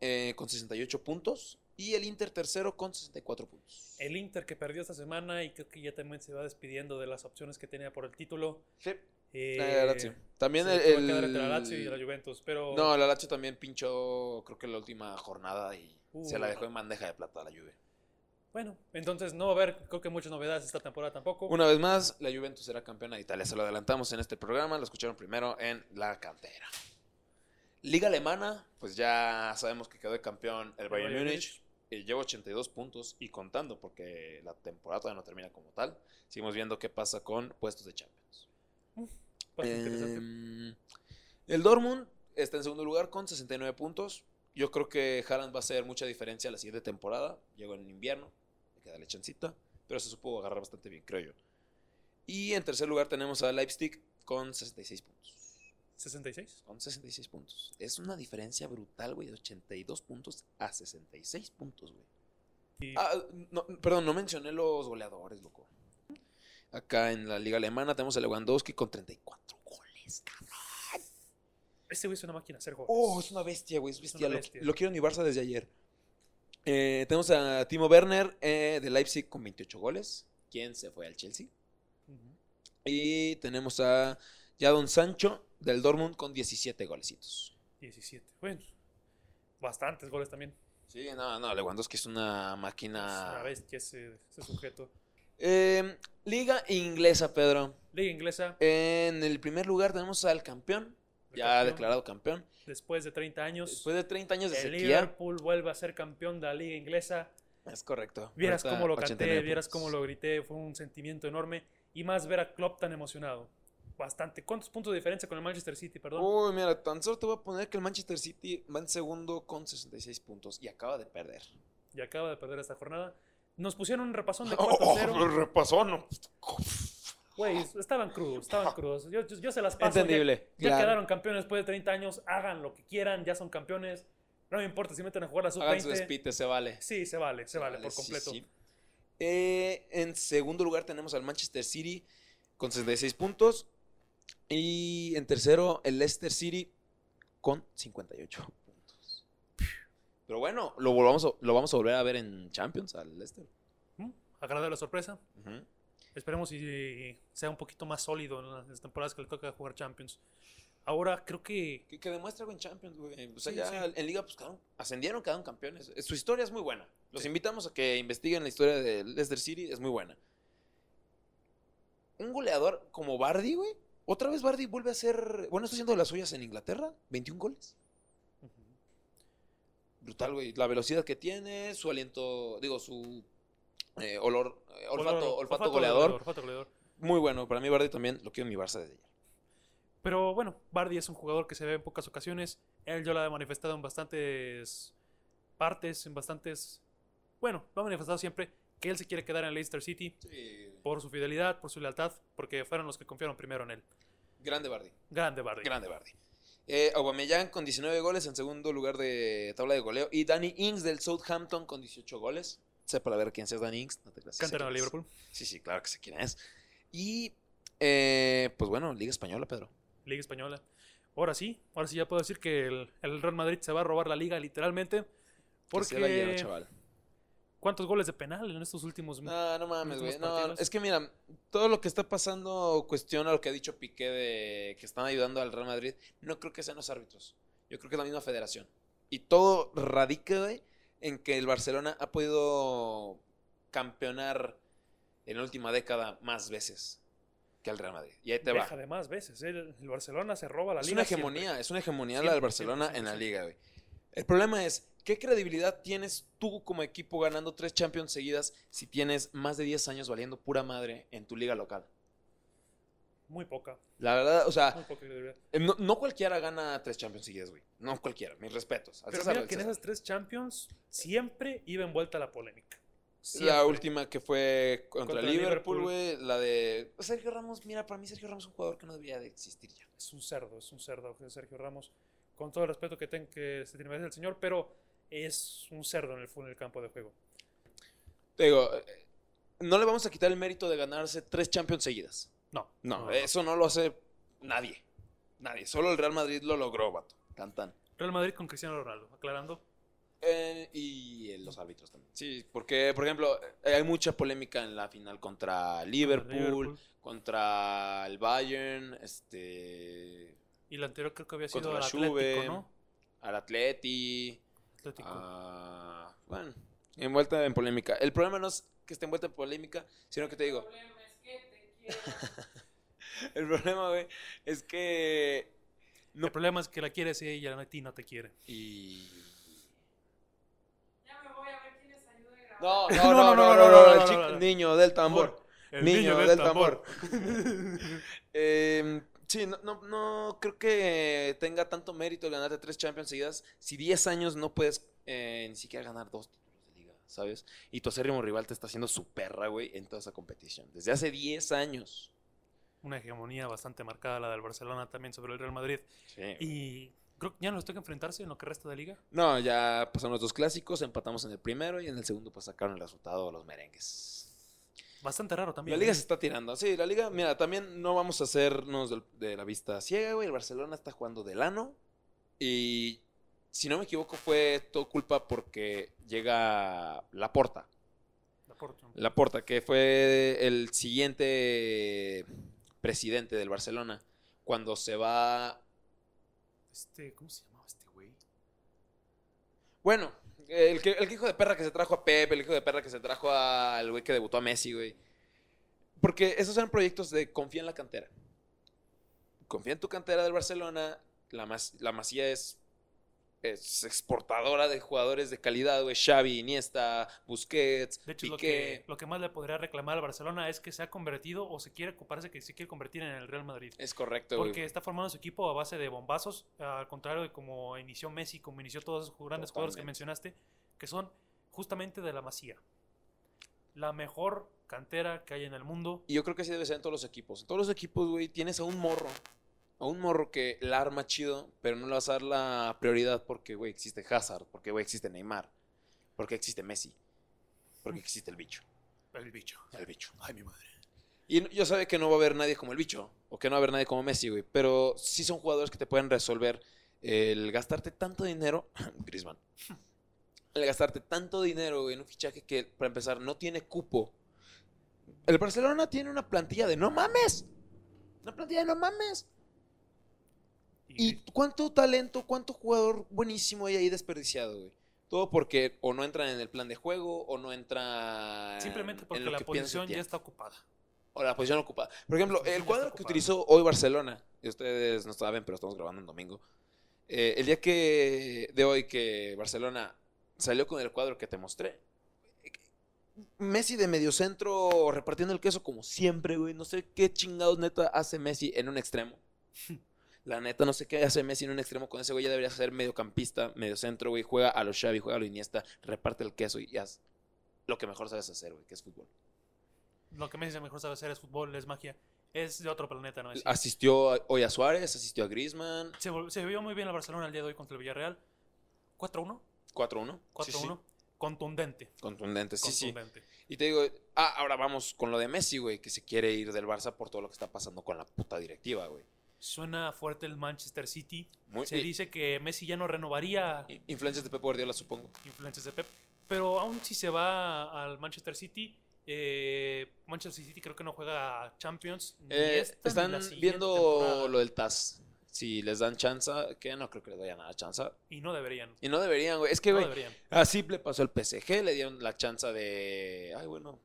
eh, con 68 puntos y el Inter tercero con 64 puntos.
El Inter que perdió esta semana y creo que ya también se va despidiendo de las opciones que tenía por el título.
Sí,
Eh,
la Lazio. También el,
va a quedar
el-
entre la Lazio y la Juventus, pero
No, la Lazio también pinchó, creo que la última jornada y
Uh,
se la dejó en bandeja de plata a la Juve.
bueno, entonces no va a haber, creo que muchas novedades esta temporada tampoco.
Una vez más, la Juventus será campeona de Italia. Se lo adelantamos en este programa, lo escucharon primero en la cantera. Liga alemana, pues ya sabemos que quedó de campeón el Bayern
Bayern
Múnich. Eh, lleva 82 puntos y contando, porque la temporada todavía no termina como tal. Seguimos viendo qué pasa con puestos de Champions. Em, el Dortmund está en segundo lugar con 69 puntos. Yo creo que Haaland va a hacer mucha diferencia la siguiente temporada. Llegó en invierno, hay que darle chancita, pero se supo agarrar bastante bien, creo yo. Y en tercer lugar tenemos a Leipzig con 66 puntos.
66.
Con 66 puntos. Es una diferencia brutal, güey, de 82 puntos a 66 puntos, güey.
Y
Ah, no, perdón, no mencioné los goleadores, loco. Acá en la liga alemana tenemos a Lewandowski con 34 goles, cabrón.
este güey es una máquina hacer goles.
Oh, es una bestia, güey, es bestia. Lo,
bestia.
lo quiero en mi Barça desde ayer. Eh, tenemos a Timo Werner eh, de Leipzig con 28 goles. ¿Quién se fue al Chelsea? Y tenemos a Jadon Sancho del Dortmund con 17 golecitos.
17. Bueno, bastantes goles también.
Sí, no, no, Lewandowski es una
Es
máquina.
una bestia ese, ese sujeto.
Eh, Liga inglesa, Pedro.
Liga inglesa.
En el primer lugar tenemos al campeón,
el
ya
campeón.
declarado campeón.
Después de 30 años,
Después de 30 años de
el
sequía.
Liverpool vuelve a ser campeón de la liga inglesa.
Es correcto.
Vieras
Ahorita
cómo lo
89
canté, vieras cómo lo grité, fue un sentimiento enorme. Y más ver a Klopp tan emocionado. Bastante. ¿Cuántos puntos de diferencia con el Manchester City, perdón?
Uy, mira, tan solo te voy a poner que el Manchester City va en segundo con 66 puntos y acaba de perder.
Y acaba de perder esta jornada. Nos pusieron un repasón de
Oh,
4-0.
repasó, ¿no?
Güey, estaban crudos, estaban crudos. Yo, yo- yo se las paso. ya-
Entendible.
Ya,
claro.
quedaron campeones después de 30 años. Hagan lo que quieran, ya son campeones. No me importa si meten a jugar la
Hagan su
sub-20.
despite, se vale.
Sí, se vale, se vale, por
sí,
completo.
sí. Eh, en segundo lugar tenemos al Manchester City con 66 puntos. Y en tercero, el Leicester City con 58 puntos. Pero bueno, lo, volvamos a- lo vamos a volver a ver en Champions, al Leicester.
¿Mm? Agradable la sorpresa. Esperemos y sea un poquito más sólido en las temporadas que le toca jugar Champions. Ahora creo que
Que, que demuestre algo en Champions, güey. O sea,
Sí,
ya
sí.
en Liga, pues quedaron- ascendieron, quedaron campeones. Eh, Su historia es muy buena. Los invitamos a que investiguen la historia de Leicester City, es muy buena. Un goleador como Bardi, güey. Otra vez Bardi vuelve a ser. Bueno, está haciendo las suyas en Inglaterra. 21 goles. Brutal, güey. La velocidad que tiene, su aliento, digo, su eh, olor, eh, olfato, olfato, goleador.
olfato goleador.
Muy bueno. Para mí, Bardi también lo quiero en mi Barça desde ayer.
Pero bueno, Bardi es un jugador que se ve en pocas ocasiones. Él ya lo ha manifestado en bastantes partes, en bastantes... Bueno, lo ha manifestado siempre que él se quiere quedar en Leicester City por su fidelidad, por su lealtad, porque fueron los que confiaron primero en él.
Grande Bardi.
Grande Bardi.
Grande Bardi. Eh, Aubameyang con 19 goles en segundo lugar de tabla de goleo. Y Danny Ings del Southampton con 18 goles. Sé para ver quién sea Danny Ings. No te quién es.
Liverpool.
Sí, sí, claro que sé quién es. Y, eh, pues bueno, Liga Española, Pedro.
Liga Española. Ahora sí, ahora sí ya puedo decir que el, el Real Madrid se va a robar la liga literalmente.
Que se la lleva,
Porque...
chaval.
¿Cuántos goles de penal en estos últimos
No, no mames, güey. No, es que mira, todo lo que está pasando cuestiona lo que ha dicho Piqué de que están ayudando al Real Madrid. No creo que sean los árbitros. Yo creo que es la misma federación. Y todo radica, güey, en que el Barcelona ha podido campeonar en la última década más veces que el Real Madrid. Y ahí te va.
Deja de más veces. El, el Barcelona se roba la
Es
liga.
una
siempre.
hegemonía, es una hegemonía la del Barcelona
siempre,
en la liga, güey. El problema es, ¿qué credibilidad tienes tú como equipo ganando tres Champions seguidas si tienes más de 10 años valiendo pura madre en tu liga local?
Muy poca.
La verdad, o sea,
Muy poca credibilidad.
eh, no, no cualquiera gana tres Champions seguidas, güey. No cualquiera, mis respetos. Al
Pero
César,
mira que en esas tres Champions siempre iba envuelta la polémica.
La
Siempre.
última que fue contra,
Contra
Liverpool,
Liverpool.
güey, la de Sergio Ramos, mira, para mí Sergio Ramos es un jugador que no debería de existir ya.
Es un cerdo, es un cerdo Sergio Ramos. Con todo el respeto que, ten, que se tiene merece el señor, pero es un cerdo en el, fu- en el campo de juego.
Te digo, eh, no le vamos a quitar el mérito de ganarse tres Champions seguidas.
No.
No, eso no lo hace nadie. Nadie. Solo el Real Madrid lo logró, vato. Tan tan.
Real Madrid con Cristiano Ronaldo, aclarando.
Eh, y los árbitros también. Sí, porque, por ejemplo, eh, hay mucha polémica en la final contra Liverpool,
Liverpool.
contra el Bayern, este,
Y la anterior creo que había sido
Contra
Atlético,
Juve.
¿no?
al Atleti.
Atlético.
ah, bueno, envuelta en polémica. El problema no es que esté envuelta en polémica, sino que te digo,
El problema es que te quiero.
el problema, güey, es que... No,
El problema es que la quieres y ella a ti no te quiere.
y...
Ya me voy a ver quién les ayuda a grabar.
No,
No,
no, no, no, no, el niño del tambor.
El
niño, del tambor. Eh, Sí, no, no, no creo que tenga tanto mérito el ganarte tres Champions seguidas si 10 años no puedes eh, ni siquiera ganar dos títulos de liga, ¿sabes? Y tu acérrimo rival te está haciendo su perra, güey, en toda esa competición. Desde hace 10 años.
Una hegemonía bastante marcada la del Barcelona también sobre el Real Madrid.
Sí.
Y creo que ya no les toca enfrentarse en lo que resta de liga.
No, ya pasaron los dos clásicos, empatamos en el primero y en el segundo pues sacaron el resultado los merengues.
Bastante raro también.
La liga
¿eh?
se está tirando. Sí, la liga, mira, también no vamos a hacernos de, la vista ciega, güey. El Barcelona está jugando del ano. Y si no me equivoco, fue todo culpa porque llega Laporta.
Laporta.
Laporta, que fue el siguiente presidente del Barcelona. Cuando se va.
Este, ¿cómo se llamaba este güey?
Bueno, el que, el hijo de perra que se trajo a Pep, el hijo de perra que se trajo al güey que debutó a Messi, güey. Porque esos eran proyectos de confía en la cantera. Confía en tu cantera del Barcelona. La, mas- la Masía es, es exportadora de jugadores de calidad, güey. Xavi, Iniesta, Busquets,
De hecho, lo que, lo que más le podría reclamar al Barcelona es que se ha convertido o se quiere, parece que se quiere convertir en el Real Madrid.
Es correcto, güey.
Porque está formando su equipo a base de bombazos, al contrario de como inició Messi, como inició todos esos grandes jugadores que mencionaste, que son justamente de la Masía. La mejor cantera que hay en el mundo.
Y yo creo que así debe ser en todos los equipos. En todos los equipos, güey, tienes a un morro. A un morro que la arma chido, pero no le vas a dar la prioridad porque, güey, existe Hazard, porque, güey, existe Neymar, porque existe Messi, porque existe el bicho.
El bicho.
El bicho.
Ay, mi madre.
Y yo sé que no va a haber nadie como el bicho, o que no va a haber nadie como Messi, güey, pero sí son jugadores que te pueden resolver el gastarte tanto dinero, Griezmann, el gastarte tanto dinero güey, en un fichaje que, para empezar, no tiene cupo. El Barcelona tiene una plantilla de no mames. Una plantilla de no mames.
Y,
¿Y cuánto talento, cuánto jugador buenísimo hay ahí desperdiciado, güey? Todo porque o no entran en el plan de juego o no entran
simplemente
en
porque
lo
la
que
posición ya está ocupada.
O la posición ocupada. Por ejemplo, el cuadro que utilizó hoy Barcelona, y ustedes no saben, pero estamos grabando en domingo. eh, el día que de hoy que Barcelona salió con el cuadro que te mostré. Messi de mediocentro repartiendo el queso como siempre, güey. No sé qué chingados neta hace Messi en un extremo. La neta, no sé qué hace Messi en un extremo con ese güey. Ya debería ser mediocampista, mediocentro, güey. Juega a los Xavi, juega a lo Iniesta, reparte el queso y haz lo que mejor sabes hacer, güey, que es fútbol.
Lo que Messi mejor sabe hacer es fútbol, es magia. Es de otro planeta, ¿no? Es-
Asistió a- hoy a Suárez, asistió a Griezmann.
se, se vio muy bien el Barcelona el día de hoy contra el Villarreal. 4-1.
4-1.
4-1.
Sí, sí.
Contundente.
Contundente, sí, sí.
contundente.
Y te digo, ah, ahora vamos con lo de Messi, güey, que se quiere ir del Barça por todo lo que está pasando con la puta directiva, güey.
Suena fuerte el Manchester City.
Muy-
Se
y-
dice que Messi ya no renovaría
Influencias de Pep Guardiola, supongo.
influencias de Pep. Pero aún si se va al Manchester City, eh, Manchester City creo que no juega Champions. Ni
Eh,
esta
están viendo
temporada.
lo del TAS. Si les dan chance, que no creo que les vayan a dar chance.
Y no deberían.
Y no deberían, güey. Es que, güey, así le pasó al PSG, le dieron la chance de... Ay, bueno.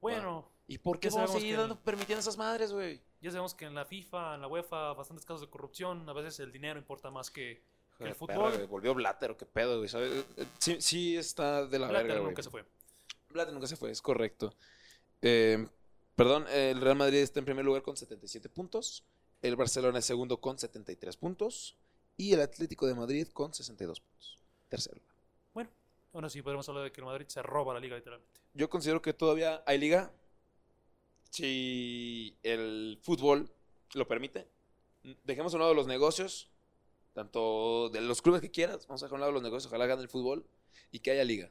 Bueno,
¿Y por qué vamos a
sabemos
seguir
que-
dando, permitiendo esas madres, güey?
ya sabemos que en la FIFA, en la UEFA, bastantes casos de corrupción. A veces el dinero importa más que El fútbol-
volvió Blatter, o qué pedo, güey. ¿sabes? Sí, sí está de la
Blatter
verga, güey.
nunca se fue.
Blatter nunca se fue, es correcto. Eh, perdón, el Real Madrid está en primer lugar con 77 puntos. El Barcelona es segundo con 73 puntos. Y el Atlético de Madrid con 62 puntos. Tercero.
Bueno, aún así podemos hablar de que el Madrid se roba la liga literalmente.
Yo considero que todavía hay liga. Si el fútbol lo permite. Dejemos a un lado los negocios. Tanto de los clubes que quieras. Vamos a dejar a un lado los negocios. Ojalá gane el fútbol. Y que haya liga.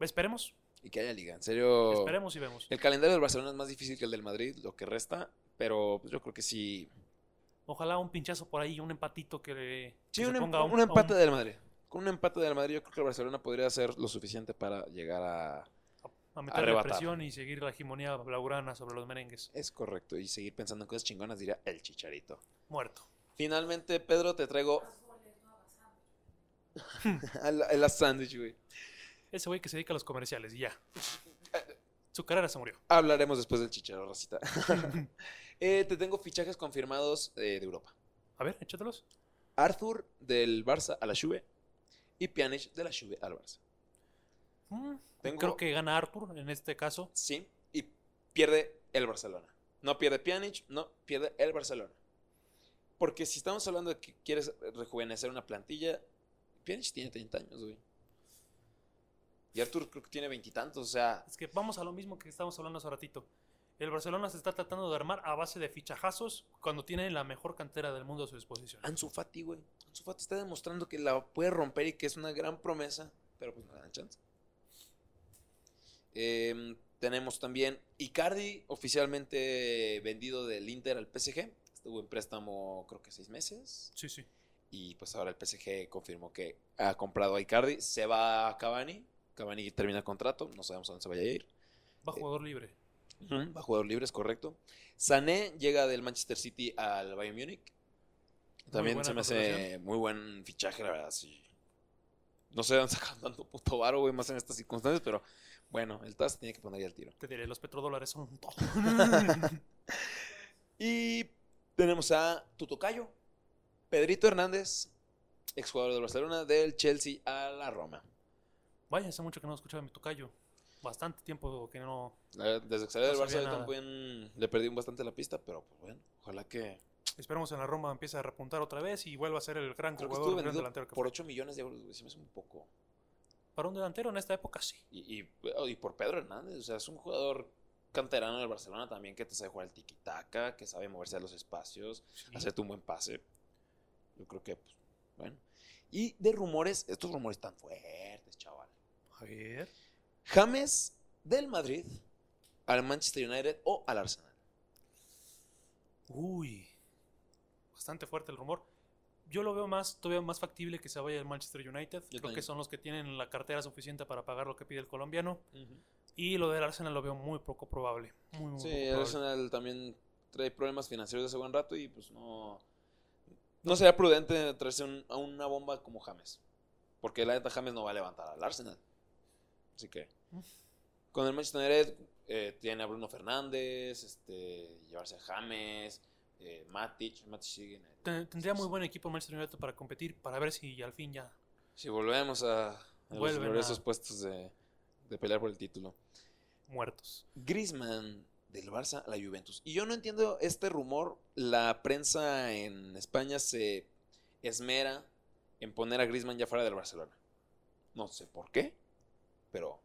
Esperemos,
Y que haya liga. En serio.
esperemos y vemos.
El calendario del Barcelona es más difícil que el del Madrid, lo que resta, pero pues, yo creo que sí.
Ojalá un pinchazo por ahí, un empatito que, le-
Sí,
se
un, em-
ponga a
un empate del Madrid. Con un empate del Madrid, yo creo que el Barcelona podría hacer lo suficiente para llegar a.
a meterle
arrebatar.
presión y seguir la hegemonía blaugrana sobre los merengues.
Es correcto, y seguir pensando en cosas chingonas, diría el chicharito.
Muerto.
Finalmente, Pedro, te traigo a la, sándwich, güey.
Ese güey que se dedica a los comerciales y ya. Su carrera se murió.
Hablaremos después del chicharro, racita. Eh, te tengo fichajes confirmados eh, de Europa.
A ver, échatelos.
Arthur del Barça a la Juve y Pjanic de la Juve al Barça.
Mm,
Tengo-
Creo que gana Arthur en este caso.
Sí, y pierde el Barcelona. No pierde Pjanic, no pierde el Barcelona. Porque si estamos hablando de que quieres rejuvenecer una plantilla, Pjanic tiene 30 años, güey. Y Artur creo que tiene veintitantos, o sea,
Es que vamos a lo mismo que estábamos hablando hace ratito. El Barcelona se está tratando de armar a base de fichajazos cuando tiene la mejor cantera del mundo a su disposición.
Ansu Fati, güey. Ansu Fati está demostrando que la puede romper y que es una gran promesa, pero pues no le dan chance. Em, tenemos también Icardi, oficialmente vendido del Inter al PSG. Estuvo en préstamo creo que seis meses.
Sí, sí.
Y pues ahora el PSG confirmó que ha comprado a Icardi. Se va a Cavani. Cavani termina contrato. No sabemos a dónde se vaya a ir.
Va jugador libre.
Va jugador libre, es correcto. Sané llega del Manchester City al Bayern Múnich. También se me hace muy buen fichaje, la verdad, sí. No sé dónde sacan tanto puto varo, güey, más en estas circunstancias, pero bueno, el TAS tiene que poner ya el tiro.
Te diré, los petrodólares son un todo.
Y tenemos a Tutocayo, Pedrito Hernández, exjugador del Barcelona, del Chelsea a la Roma.
Vaya, hace mucho que no escuchaba mi tocayo. Bastante tiempo que no.
Desde que salió del
No
Barça
sabía
yo también le perdí bastante la pista, pero pues bueno, ojalá que...
Esperemos en la Roma empiece a repuntar otra vez y vuelva a ser el gran
Creo que
jugador,
estuvo
el gran
vendido
delantero que
por
fue.
8 millones de euros, güey, se me hace un poco...
Para un delantero en esta época sí.
Y, y, y por Pedro Hernández, o sea, es un jugador canterano del Barcelona también que te sabe jugar el tiki-taka, que sabe moverse a los espacios,
Sí.
hacerte un buen pase. Yo creo que, pues, bueno. Y de rumores, estos rumores están fuertes, chaval.
A ver.
James del Madrid al Manchester United o al Arsenal.
Uy. Bastante fuerte el rumor. Yo lo veo más, todavía más factible que se vaya al Manchester United. Creo
también.
que son los que tienen la cartera suficiente para pagar lo que pide el colombiano. Y lo del Arsenal lo veo muy poco probable. Muy, muy
Sí,
poco
el
probable.
Arsenal también trae problemas financieros de hace buen rato y pues no... No sería prudente traerse un- a una bomba como James. Porque la neta James no va a levantar al Arsenal. Así que... Con el Manchester United eh, tiene a Bruno Fernández, este, llevarse a James, eh, Matic. Matic sigue en el-
Ten- Tendría muy buen equipo Manchester United para competir, para ver si al fin ya.
Si volvemos a, a los
a-
puestos de, de pelear por el título.
muertos.
Griezmann del Barça a la Juventus. Y yo no entiendo este rumor. La prensa en España se esmera en poner a Griezmann ya fuera del Barcelona. No sé por qué, pero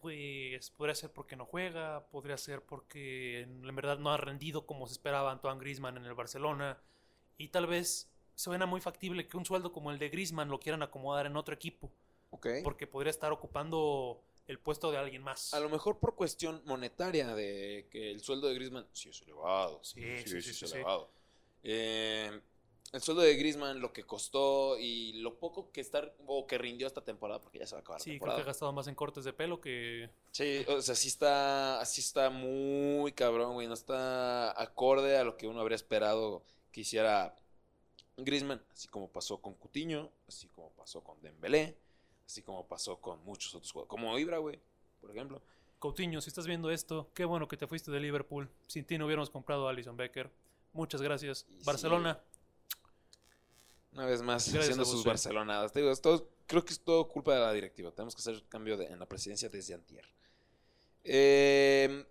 Pues podría ser porque no juega, podría ser porque en verdad no ha rendido como se esperaba Antoine Griezmann en el Barcelona. Y tal vez suena muy factible que un sueldo como el de Griezmann lo quieran acomodar en otro equipo, porque podría estar ocupando el puesto de alguien más.
A lo mejor por cuestión monetaria de que el sueldo de Griezmann sí es elevado.
Sí, sí, sí,
es
sí, sí.
elevado. Eh, el sueldo de Griezmann, lo que costó y lo poco que estar o que rindió esta temporada, porque ya se va a acabar la
Sí, creo
temporada.
que ha gastado más en cortes de pelo que...
Sí, o sea, sí está, sí está muy cabrón, güey. No está acorde a lo que uno habría esperado que hiciera Griezmann. Así como pasó con Cutiño, así como pasó con Dembélé, así como pasó con muchos otros jugadores. Como Ibra, güey, por ejemplo.
Coutinho, si estás viendo esto, qué bueno que te fuiste de Liverpool. Sin ti no hubiéramos comprado a Alison Becker. Muchas gracias.
Y sí. Una vez más,
Gracias
haciendo sus
vos,
barcelonadas. Te digo, es todo- creo que es todo culpa de la directiva. Tenemos que hacer cambio de- en la presidencia desde antier. Eh,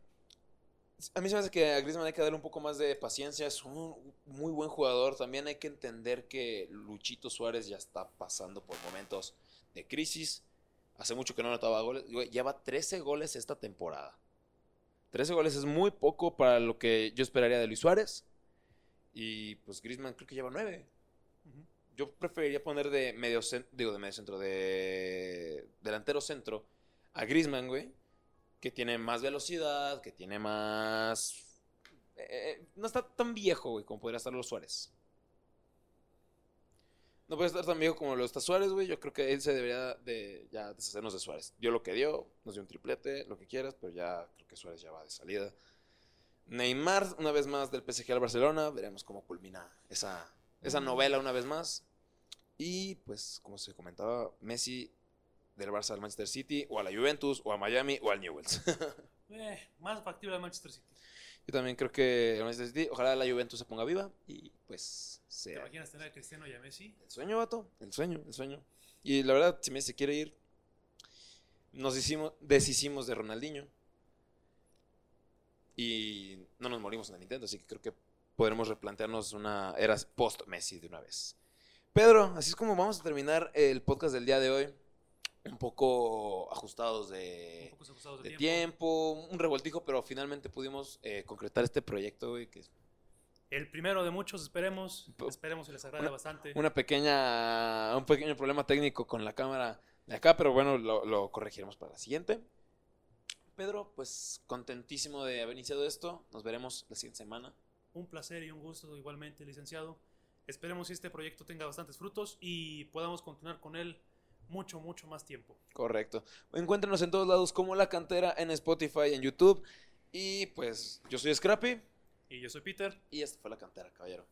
a mí se me hace que a Griezmann hay que darle un poco más de paciencia. Es un muy buen jugador. También hay que entender que Luchito Suárez ya está pasando por momentos de crisis. Hace mucho que no anotaba goles. Lleva 13 goles esta temporada. 13 goles es muy poco para lo que yo esperaría de Luis Suárez. Y pues Griezmann creo que lleva 9. Yo preferiría poner de medio centro, digo de medio centro, de delantero centro a Griezmann, güey, que tiene más velocidad, que tiene más... eh, no está tan viejo, güey, como podría estar los Suárez. No puede estar tan viejo como lo está Suárez, güey. Yo creo que él se debería de ya deshacernos de Suárez. Dio lo que dio, nos dio un triplete, lo que quieras, pero ya creo que Suárez ya va de salida. Neymar, una vez más del PSG al Barcelona. Veremos cómo culmina esa, esa novela una vez más. Y pues, como se comentaba, Messi del Barça al Manchester City, o a la Juventus, o a Miami, o al Newells.
Eh, más factible de Manchester City.
Yo también creo que el Manchester City, ojalá la Juventus se ponga viva y pues
¿Te
sea
imaginas tener a Cristiano y a Messi?
el sueño, vato, el sueño, el sueño. Y la verdad, si Messi se quiere ir, nos hicimos, deshicimos de Ronaldinho. y no nos morimos en el intento, así que creo que podremos replantearnos una era post-Messi de una vez. Pedro, así es como vamos a terminar el podcast del día de hoy. Un poco ajustados de,
poco acusados
de
de
tiempo, un revoltijo, pero finalmente pudimos eh, concretar este proyecto, güey, que es
El primero de muchos, esperemos. Esperemos que les agrade
una-
bastante.
una pequeña, un pequeño problema técnico con la cámara de acá, pero bueno, lo, lo corregiremos para la siguiente. Pedro, pues contentísimo de haber iniciado esto. Nos veremos la siguiente semana.
Un placer y un gusto igualmente, licenciado. Esperemos que este proyecto tenga bastantes frutos y podamos continuar con él mucho, mucho más tiempo.
Correcto. Encuéntrenos en todos lados como La Cantera en Spotify, en YouTube. Y pues yo soy Scrappy
Y yo soy Peter.
y esta fue La Cantera, caballero.